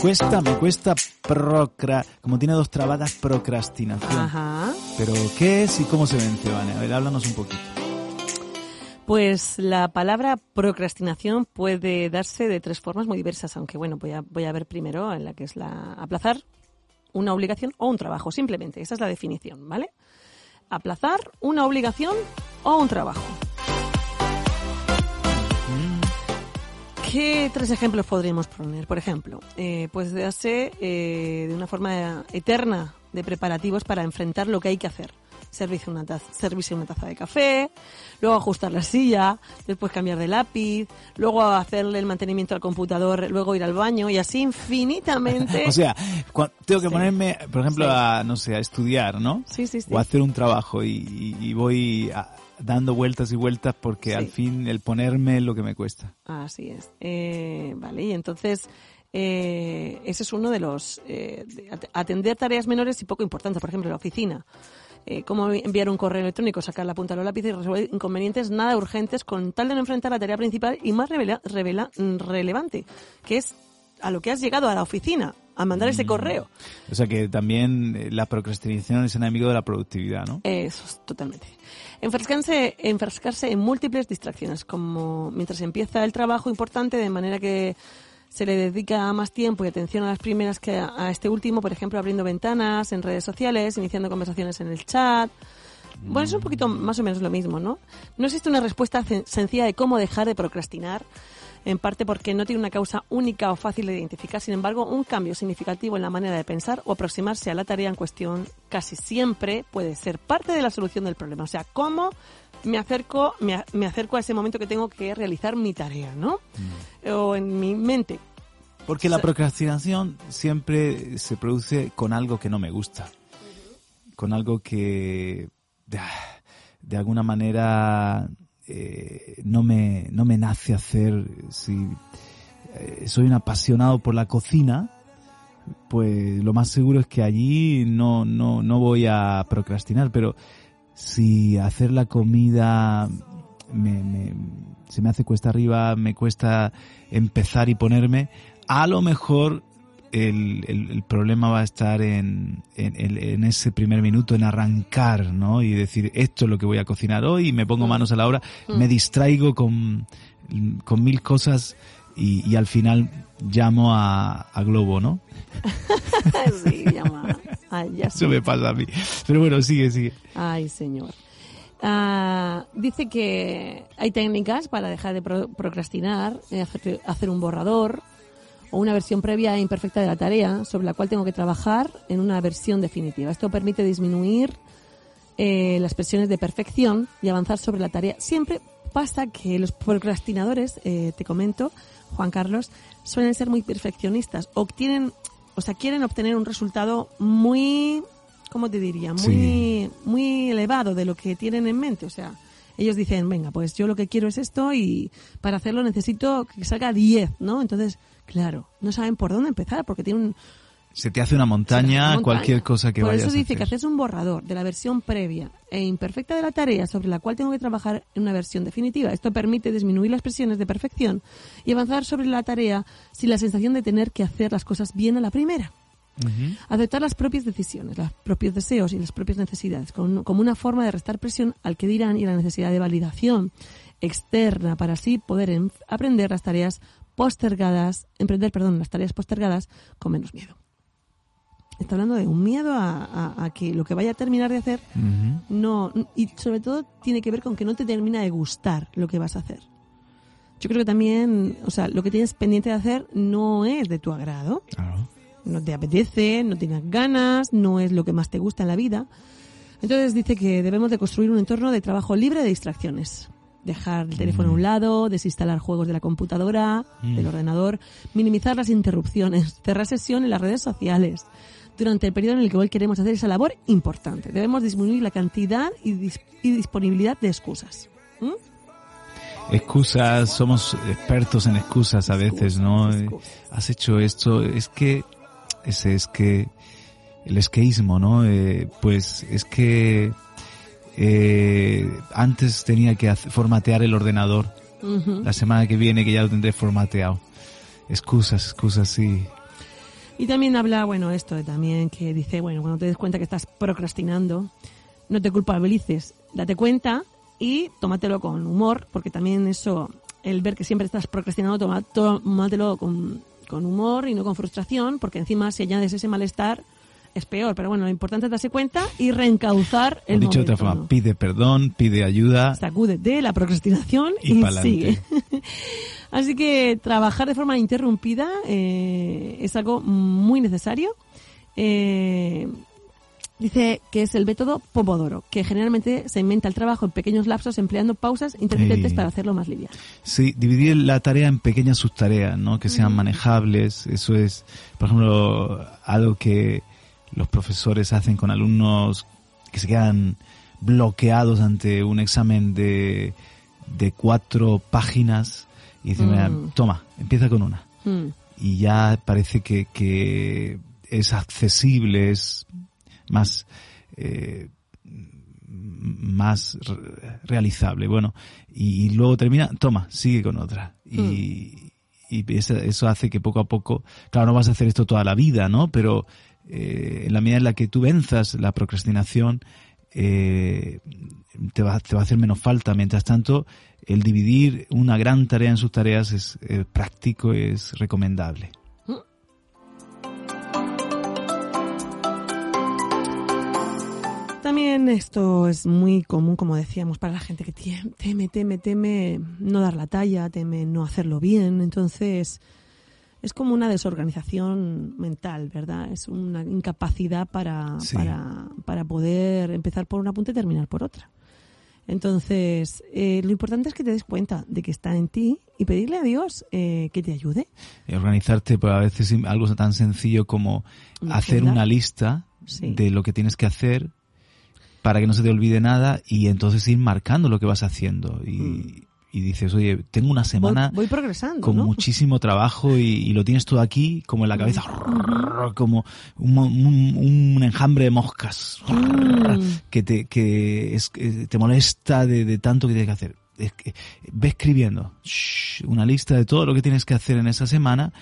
Cuesta, me cuesta procra, como tiene dos trabadas, procrastinación. Ajá. Pero, ¿qué es y cómo se vence, Vane? A ver, háblanos un poquito. Pues la palabra procrastinación puede darse de tres formas muy diversas, aunque bueno, voy a, voy a ver primero en la que es la aplazar una obligación o un trabajo, simplemente. Esa es la definición, ¿vale? Aplazar una obligación o un trabajo. ¿Qué tres ejemplos podríamos poner? Por ejemplo, eh, pues darse eh, de una forma eterna de preparativos para enfrentar lo que hay que hacer. servirse una, taza, servirse una taza de café, luego ajustar la silla, después cambiar de lápiz, luego hacerle el mantenimiento al computador, luego ir al baño y así infinitamente. [laughs] o sea, tengo que ponerme, por ejemplo, a, no sé, a estudiar, ¿no? Sí, sí, sí. O a hacer un trabajo y, voy dando vueltas y vueltas porque al fin el ponerme es lo que me cuesta. Así es. Eh, vale, y entonces eh, ese es uno de los... Eh, atender tareas menores y poco importantes, por ejemplo, la oficina. Eh, cómo enviar un correo electrónico, sacar la punta de los lápices y resolver inconvenientes nada urgentes con tal de no enfrentar la tarea principal y más revela, revela, relevante, que es a lo que has llegado a la oficina, a mandar ese mm. correo. O sea que también eh, la procrastinación es enemigo de la productividad, ¿no? Eso, totalmente. Enfrascarse, enfrascarse en múltiples distracciones, como mientras empieza el trabajo importante, de manera que se le dedica más tiempo y atención a las primeras que a, este último, por ejemplo, abriendo ventanas en redes sociales, iniciando conversaciones en el chat. Bueno, es un poquito más o menos lo mismo, ¿no? No existe una respuesta sencilla de cómo dejar de procrastinar, en parte porque no tiene una causa única o fácil de identificar. Sin embargo, un cambio significativo en la manera de pensar o aproximarse a la tarea en cuestión casi siempre puede ser parte de la solución del problema. O sea, cómo me acerco, me, acerco a ese momento que tengo que realizar mi tarea, ¿no? Mm. O en mi mente. Porque la procrastinación siempre se produce con algo que no me gusta. Con algo que de, alguna manera eh, no, me, no me nace hacer. Si eh, soy un apasionado por la cocina, pues lo más seguro es que allí no, no, no voy a procrastinar, pero si hacer la comida me, se me hace cuesta arriba, me cuesta empezar y ponerme, a lo mejor el, el, problema va a estar en, en, ese primer minuto, en arrancar, ¿no? Y decir, esto es lo que voy a cocinar hoy, y me pongo mm. manos a la obra, me mm. distraigo con, con mil cosas y, y, al final llamo a, a Globo, ¿no? [laughs] sí, llama [laughs] eso me pasa a mí. Pero bueno, sigue, sigue. Ay, señor. Ah, dice que hay técnicas para dejar de procrastinar, eh, hacer, un borrador o una versión previa e imperfecta de la tarea sobre la cual tengo que trabajar en una versión definitiva. Esto permite disminuir eh, las presiones de perfección y avanzar sobre la tarea. Siempre pasa que los procrastinadores, eh, te comento, Juan Carlos, suelen ser muy perfeccionistas. Obtienen o sea, quieren obtener un resultado muy, ¿cómo te diría? Muy, muy elevado de lo que tienen en mente. O sea, ellos dicen, venga, pues yo lo que quiero es esto y para hacerlo necesito que salga 10, ¿no? Entonces, claro, no saben por dónde empezar porque tienen se te hace una montaña, cualquier cosa que Por vayas eso dice que haces un borrador de la versión previa e imperfecta de la tarea sobre la cual tengo que trabajar en una versión definitiva. Esto permite disminuir las presiones de perfección y avanzar sobre la tarea sin la sensación de tener que hacer las cosas bien a la primera. Aceptar las propias decisiones, los propios deseos y las propias necesidades como una forma de restar presión al que dirán y la necesidad de validación externa para así poder aprender las tareas postergadas, emprender, perdón, las tareas postergadas con menos miedo. Está hablando de un miedo a, que lo que vaya a terminar de hacer no y sobre todo tiene que ver con que no te termina de gustar lo que vas a hacer. Yo creo que también o sea lo que tienes pendiente de hacer no es de tu agrado no te apetece no tienes ganas no es lo que más te gusta en la vida entonces dice que debemos de construir un entorno de trabajo libre de distracciones dejar el teléfono a un lado, desinstalar juegos de la computadora, del ordenador, minimizar las interrupciones, cerrar sesión en las redes sociales, durante el periodo en el que hoy queremos hacer esa labor importante. Debemos disminuir la cantidad y, disponibilidad de excusas. Excusas, somos expertos en excusas a veces, ¿no? Has hecho esto, es que, ese es que, el esqueísmo, ¿no? Eh, pues es que eh, antes tenía que formatear el ordenador. La semana que viene que ya lo tendré formateado. Excusas, excusas, sí. Y también habla, bueno, esto de también que dice, bueno, cuando te des cuenta que estás procrastinando, no te culpabilices, date cuenta y tómatelo con humor, porque también eso, el ver que siempre estás procrastinando, tómatelo con, con humor y no con frustración, porque encima si añades ese malestar, es peor. Pero bueno, lo importante es darse cuenta y reencauzar el Dicho de otra forma, pide perdón, pide ayuda. Sacúdete la procrastinación y, sigue. [laughs] Así que trabajar de forma interrumpida eh, es algo muy necesario. Eh, Dice que es el método Pomodoro, que generalmente se inventa el trabajo en pequeños lapsos empleando pausas intermitentes para hacerlo más liviano. Sí, dividir la tarea en pequeñas subtareas, ¿no? Que sean manejables. Eso es, por ejemplo, algo que los profesores hacen con alumnos que se quedan bloqueados ante un examen de, de cuatro páginas y dicen, "Mira, Mm. toma, empieza con una. Mm. Y ya parece que, que es accesible, es más, eh, más re- realizable. Bueno, y, luego termina, toma, sigue con otra. Y, y eso, eso hace que poco a poco, claro, no vas a hacer esto toda la vida, ¿no? Pero eh, en la medida en la que tú venzas la procrastinación, eh, te, va, te va a hacer menos falta. Mientras tanto, el dividir una gran tarea en sus tareas es eh, práctico, es recomendable. También esto es muy común, como decíamos, para la gente que teme, teme, teme no dar la talla, teme no hacerlo bien. Entonces, es como una desorganización mental, ¿verdad? Es una incapacidad para, Sí. para, para poder empezar por una punta y terminar por otra. Entonces, eh, lo importante es que te des cuenta de que está en ti y pedirle a Dios eh, que te ayude. Organizarte, pues a veces algo tan sencillo como hacer una lista Sí. de lo que tienes que hacer para que no se te olvide nada y entonces ir marcando lo que vas haciendo. Y, y dices, oye, tengo una Mm. Voy, semana voy progresando, con ¿no? muchísimo trabajo y, y lo tienes todo aquí, como en la cabeza, como un, un- un enjambre de moscas Mm. que te, que es- que te molesta de, de tanto que tienes que hacer. Es que, ve escribiendo shh, una lista de todo lo que tienes que hacer en esa semana.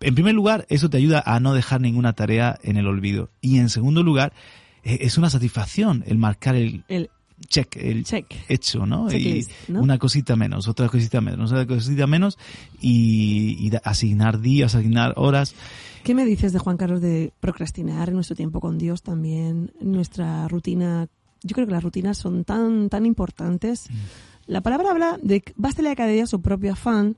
En primer lugar, eso te ayuda a no dejar ninguna tarea en el olvido. Y en segundo lugar, es una satisfacción el marcar el El check, el check. hecho, ¿no? Checklist, y ¿no? una cosita menos, otra cosita menos, otra cosita menos y, asignar días, asignar horas. ¿Qué me dices de Juan Carlos de procrastinar nuestro tiempo con Dios también, nuestra rutina? Yo creo que las rutinas son tan, tan importantes. La palabra habla de que bástele a cada día su propio afán,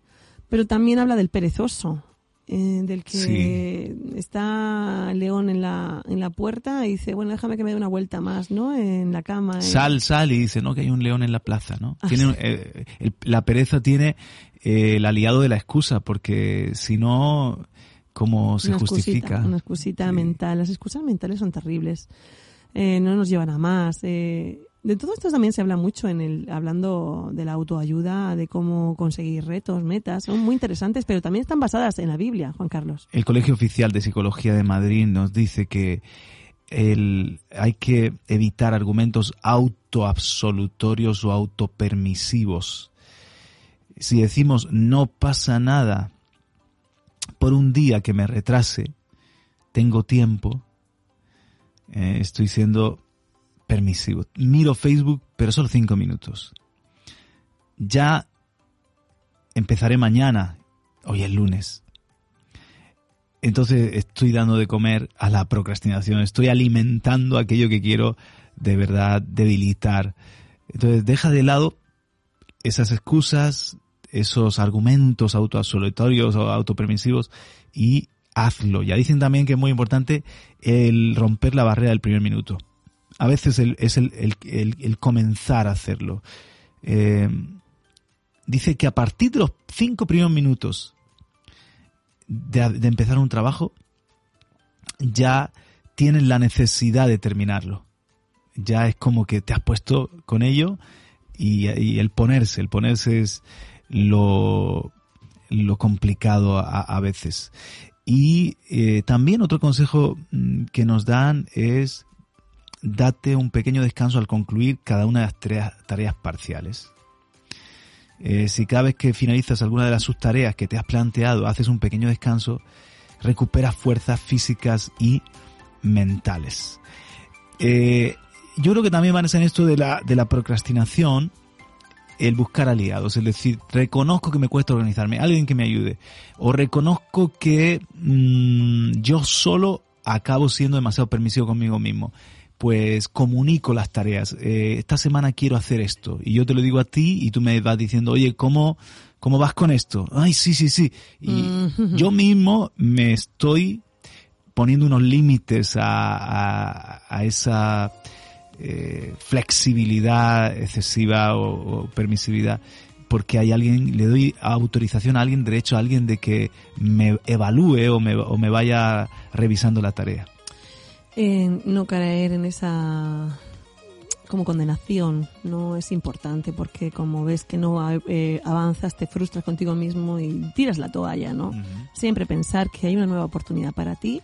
pero también habla del perezoso, eh, del que está el león en la, en la puerta y dice, bueno, déjame que me dé una vuelta más, ¿no? En la cama. eh. Sal, sal y dice, ¿no? Que hay un león en la plaza, ¿no? Ah, Tiene, sí. eh, el- la pereza tiene eh, el aliado de la excusa, porque si no, ¿cómo se una justifica? Excusita, una excusita Sí. mental. Las excusas mentales son terribles. No nos llevan a más. Eh, de todo esto también se habla mucho en el hablando de la autoayuda, de cómo conseguir retos, metas. Son muy interesantes, pero también están basadas en la Biblia, Juan Carlos. El Colegio Oficial de Psicología de Madrid nos dice que el, hay que evitar argumentos autoabsolutorios o autopermisivos. Si decimos no pasa nada por un día que me retrase, tengo tiempo, eh, estoy siendo permisivo. Miro Facebook, pero solo cinco minutos. Ya empezaré mañana, hoy es lunes. Entonces estoy dando de comer a la procrastinación, estoy alimentando aquello que quiero de verdad debilitar. Entonces deja de lado esas excusas, esos argumentos autoabsolutorios o autopermisivos y hazlo. Ya dicen también que es muy importante el romper la barrera del primer minuto. A veces es el, el- el- comenzar a hacerlo. Eh, dice que a partir de los cinco primeros minutos de, empezar un trabajo, ya tienes la necesidad de terminarlo. Ya es como que te has puesto con ello y, el ponerse, el ponerse es lo, lo complicado a, a veces. Y eh, también otro consejo mm, que nos dan es date un pequeño descanso al concluir cada una de las tareas, tareas parciales. Eh, si cada vez que finalizas alguna de las subtareas que te has planteado haces un pequeño descanso, recuperas fuerzas físicas y mentales. Eh, yo creo que también van a ser esto de la, de la procrastinación, el buscar aliados, es decir, reconozco que me cuesta organizarme, alguien que me ayude, o reconozco que mm, yo solo acabo siendo demasiado permisivo conmigo mismo. Pues comunico las tareas. Eh, esta semana quiero hacer esto. Y yo te lo digo a ti y tú me vas diciendo, oye, ¿cómo, cómo vas con esto? Ay, sí, sí, sí. Y Mm. yo mismo me estoy poniendo unos límites a, a, esa eh, flexibilidad excesiva o, permisividad porque hay alguien, le doy autorización a alguien, derecho a alguien de que me evalúe o me, o me vaya revisando la tarea. No caer en esa como condenación no es importante porque como ves que no eh, avanzas te frustras contigo mismo y tiras la toalla, ¿no? Siempre pensar que hay una nueva oportunidad para ti,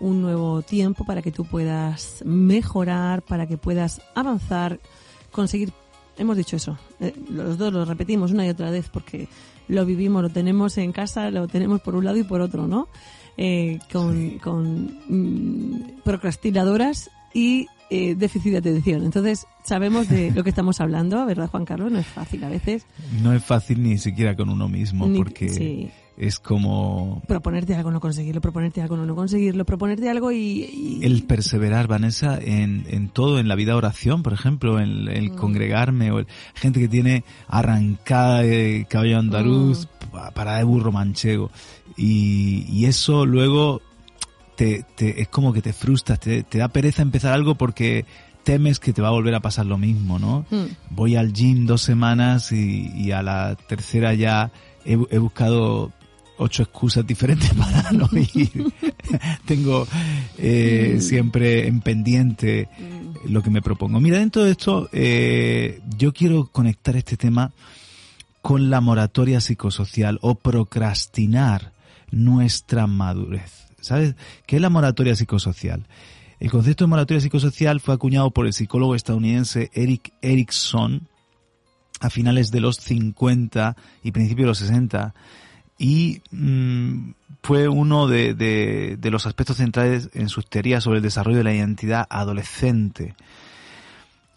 un nuevo tiempo para que tú puedas mejorar, para que puedas avanzar, conseguir, hemos dicho eso, eh, los dos lo repetimos una y otra vez porque lo vivimos, lo tenemos en casa, lo tenemos por un lado y por otro, ¿no? Eh, con, con mm, procrastinadoras y eh, déficit de atención. Entonces, sabemos de lo que estamos hablando, ¿verdad, Juan Carlos? No es fácil a veces. No es fácil ni siquiera con uno mismo, porque es como... Proponerte algo, no conseguirlo, proponerte algo, no conseguirlo, proponerte algo y... El perseverar, Vanessa, en, en todo, en la vida oración, por ejemplo, en el mm. congregarme, o el, gente que tiene arrancada de caballo andaluz mm. para de burro manchego. Y, y eso luego te, te, es como que te frustras, te, te, da pereza empezar algo porque temes que te va a volver a pasar lo mismo, ¿no? Hmm. Voy al gym dos semanas y, y a la tercera ya he, he, buscado ocho excusas diferentes [laughs] para no ir. Tengo eh, hmm. siempre en pendiente hmm. lo que me propongo. Mira, dentro de esto, eh, yo quiero conectar este tema con la moratoria psicosocial o procrastinar nuestra madurez. ¿Sabes qué es la moratoria psicosocial? El concepto de moratoria psicosocial fue acuñado por el psicólogo estadounidense Eric Erickson a finales de los 50 y principios de los 60 y mm, fue uno de, de, los aspectos centrales en sus teorías sobre el desarrollo de la identidad adolescente.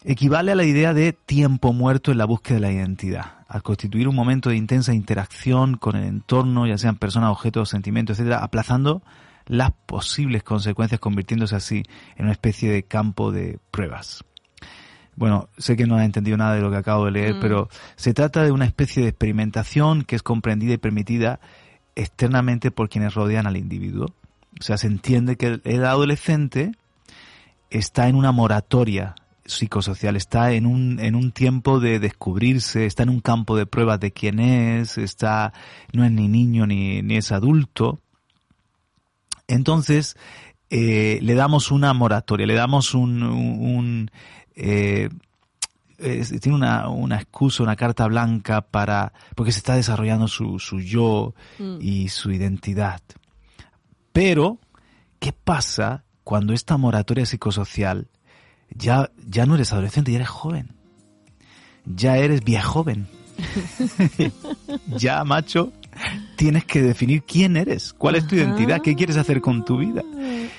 Equivale a la idea de tiempo muerto en la búsqueda de la identidad, al constituir un momento de intensa interacción con el entorno, ya sean personas, objetos, sentimientos, etc., aplazando las posibles consecuencias convirtiéndose así en una especie de campo de pruebas. Bueno, sé que no has entendido nada de lo que acabo de leer, mm. pero se trata de una especie de experimentación que es comprendida y permitida externamente por quienes rodean al individuo. O sea, se entiende que el adolescente está en una moratoria psicosocial, está en un, en un tiempo de descubrirse, está en un campo de pruebas de quién es, está, no es ni niño ni, ni es adulto, entonces, eh, le damos una moratoria, le damos un... un eh, tiene una, una, excusa, una carta blanca para, porque se está desarrollando su, su yo mm. y su identidad. Pero, ¿qué pasa cuando esta moratoria psicosocial ya, ya no eres adolescente, ya eres joven? Ya eres viejo joven. [laughs] ya, macho, tienes que definir quién eres, cuál es tu identidad, qué quieres hacer con tu vida.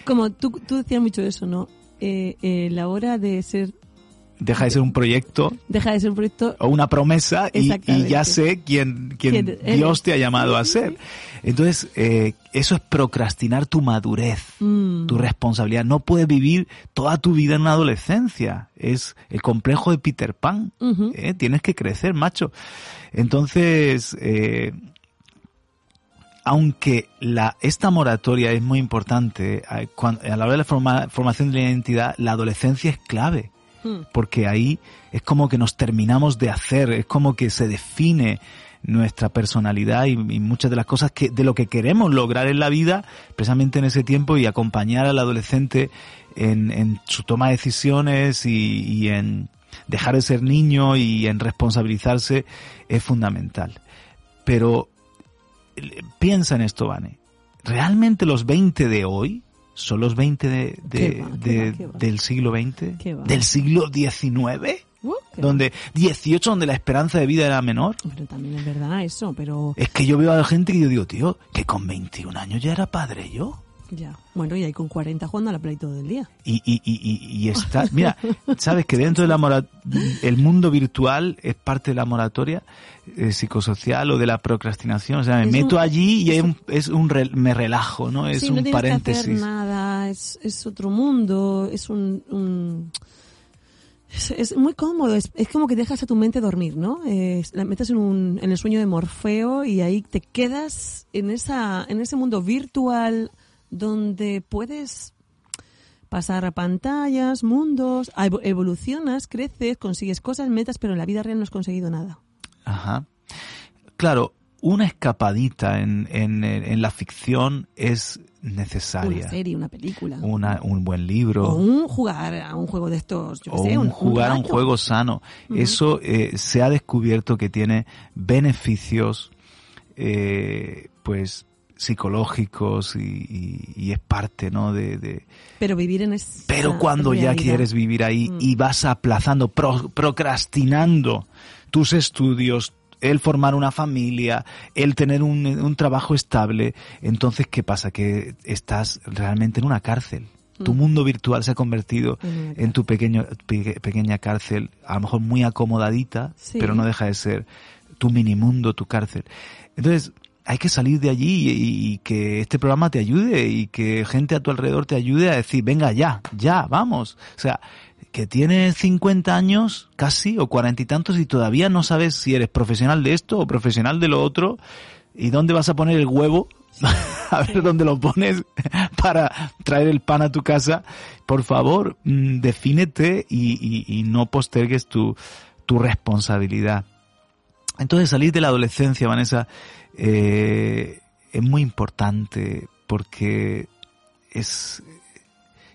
Como tú, tú decías mucho eso, ¿no? Eh, eh, la hora de ser deja de ser un proyecto. Deja de ser un proyecto. O una promesa y, ya sé quién, quién Dios te ha llamado a ser. Entonces, eh, eso es procrastinar tu madurez, mm. tu responsabilidad. No puedes vivir toda tu vida en una adolescencia. Es el complejo de Peter Pan. ¿eh? Tienes que crecer, macho. Entonces, eh, aunque la, esta moratoria es muy importante, a, a la hora de la formación de la identidad, la adolescencia es clave. Hmm. Porque ahí es como que nos terminamos de hacer, es como que se define nuestra personalidad y, muchas de las cosas que de lo que queremos lograr en la vida precisamente en ese tiempo y acompañar al adolescente en, su toma de decisiones y, y, en dejar de ser niño y en responsabilizarse es fundamental. Pero piensa en esto, Vane. ¿Realmente los 20 de hoy son los 20 de, del siglo XX? ¿Del siglo XIX? Uh, donde 18 donde la esperanza de vida era menor. Pero también es verdad eso, pero... Es que yo veo a la gente que yo digo, tío, que con 21 años ya era padre yo. Ya. Bueno, y ahí con 40 jugando a la Play todo el día. Y, y, y, y está, mira, sabes que dentro de la el mundo virtual es parte de la moratoria eh, psicosocial o de la procrastinación. O sea, me meto allí y es un, es un me relajo, ¿no? Es un paréntesis. Que hacer nada, es, es otro mundo, es un, un es, muy cómodo, es, es, como que dejas a tu mente dormir, ¿no? la metes en, un, en el sueño de Morfeo y ahí te quedas en, esa, en ese mundo virtual donde puedes pasar a pantallas, mundos, evolucionas, creces, consigues cosas, metas, pero en la vida real no has conseguido nada. Ajá. Claro, una escapadita en, en, en la ficción es necesaria. Una serie, una película. Una- un buen libro. O un jugar a un juego de estos, yo o sé, un un, jugar a un juego sano. Eso eh, se ha descubierto que tiene beneficios, eh, pues psicológicos y, y- y es parte, ¿no? De, de- Pero vivir en esa Pero cuando ya quieres vivir ahí Mm. y vas aplazando, pro- procrastinando tus estudios, el formar una familia, el tener un, un trabajo estable, entonces ¿qué pasa? Que estás realmente en una cárcel. Tu Mm. mundo virtual se ha convertido En tu pequeño, pe- pequeña cárcel, a lo mejor muy acomodadita, Sí. pero no deja de ser tu mini mundo, tu cárcel. Entonces, hay que salir de allí y, y que este programa te ayude y que gente a tu alrededor te ayude a decir, venga ya, ya, vamos. O sea, que tienes 50 años casi o cuarenta y tantos y todavía no sabes si eres profesional de esto o profesional de lo otro y dónde vas a poner el huevo, [laughs] a ver dónde lo pones para traer el pan a tu casa. Por favor, mm, defínete y, y- y no postergues tu, tu responsabilidad. Entonces salir de la adolescencia, Vanessa, eh, es muy importante porque es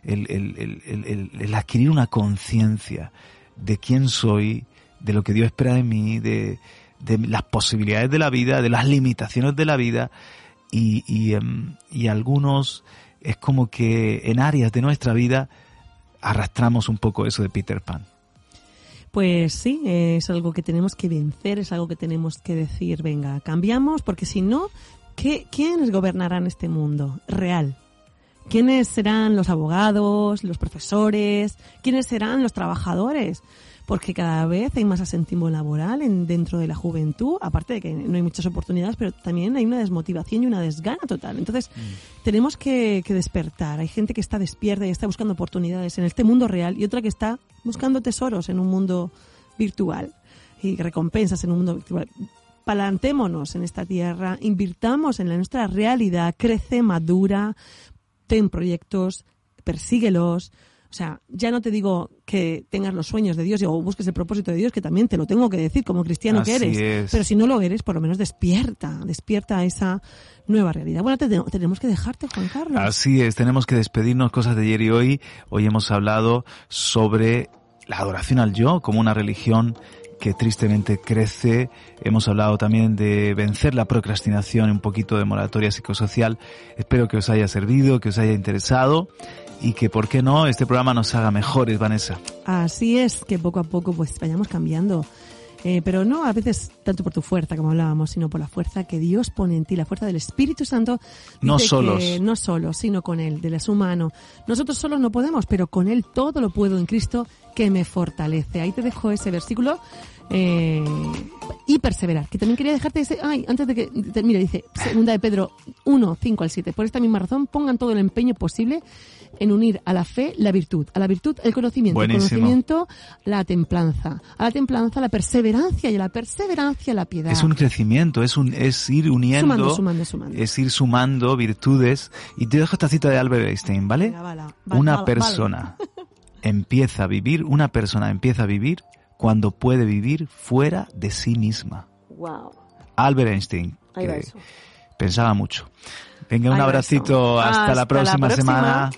el, el- el- el- adquirir una conciencia de quién soy, de lo que Dios espera de mí, de, de las posibilidades de la vida, de las limitaciones de la vida y, y, em, y algunos es como que en áreas de nuestra vida arrastramos un poco eso de Peter Pan. Pues sí, es algo que tenemos que vencer, es algo que tenemos que decir, venga, cambiamos, porque si no, ¿qué, ¿quiénes gobernarán este mundo real? ¿Quiénes serán los abogados, los profesores? ¿Quiénes serán los trabajadores? Porque cada vez hay más asentismo laboral en, dentro de la juventud, aparte de que no hay muchas oportunidades, pero también hay una desmotivación y una desgana total. Entonces, tenemos que, que despertar. Hay gente que está despierta y está buscando oportunidades en este mundo real y otra que está buscando tesoros en un mundo virtual y recompensas en un mundo virtual. Palantémonos en esta tierra, invirtamos en la nuestra realidad, crece, madura, ten proyectos, persíguelos. O sea, ya no te digo que tengas los sueños de Dios o busques el propósito de Dios, que también te lo tengo que decir como cristiano que eres. es. Pero si no lo eres, por lo menos despierta, despierta esa nueva realidad. Bueno, te- tenemos que dejarte, Juan Carlos. Así es, tenemos que despedirnos cosas de ayer y hoy. Hoy hemos hablado sobre la adoración al yo como una religión que tristemente crece. Hemos hablado también de vencer la procrastinación, un poquito de moratoria psicosocial. Espero que os haya servido, que os haya interesado y que, ¿por qué no?, este programa nos haga mejores, Vanessa. Así es, que poco a poco pues vayamos cambiando. Eh, pero no a veces tanto por tu fuerza, como hablábamos, sino por la fuerza que Dios pone en ti, la fuerza del Espíritu Santo. No solos. que no solos, sino con Él, del es humano. Nosotros solos no podemos, pero con Él todo lo puedo en Cristo que me fortalece. Ahí te dejo ese versículo. Eh, y perseverar, que también quería dejarte ese, ay, antes de que, te- mira, dice, segunda de Pedro 1, 5 al 7, por esta misma razón pongan todo el empeño posible en unir a la fe la virtud, a la virtud el conocimiento, el Buenísimo. conocimiento la templanza, a la templanza la perseverancia y a la perseverancia la piedad. Es un crecimiento, es un es ir uniendo, Sumando, sumando, sumando. es ir sumando virtudes. Y te dejo esta cita de Albert Einstein, ¿vale? Venga, bala, una bala, persona empieza a vivir, una persona empieza a vivir cuando puede vivir fuera de sí misma. Wow. Albert Einstein, que pensaba mucho. Venga, un Ahí abracito, hasta, Hasta la próxima. semana.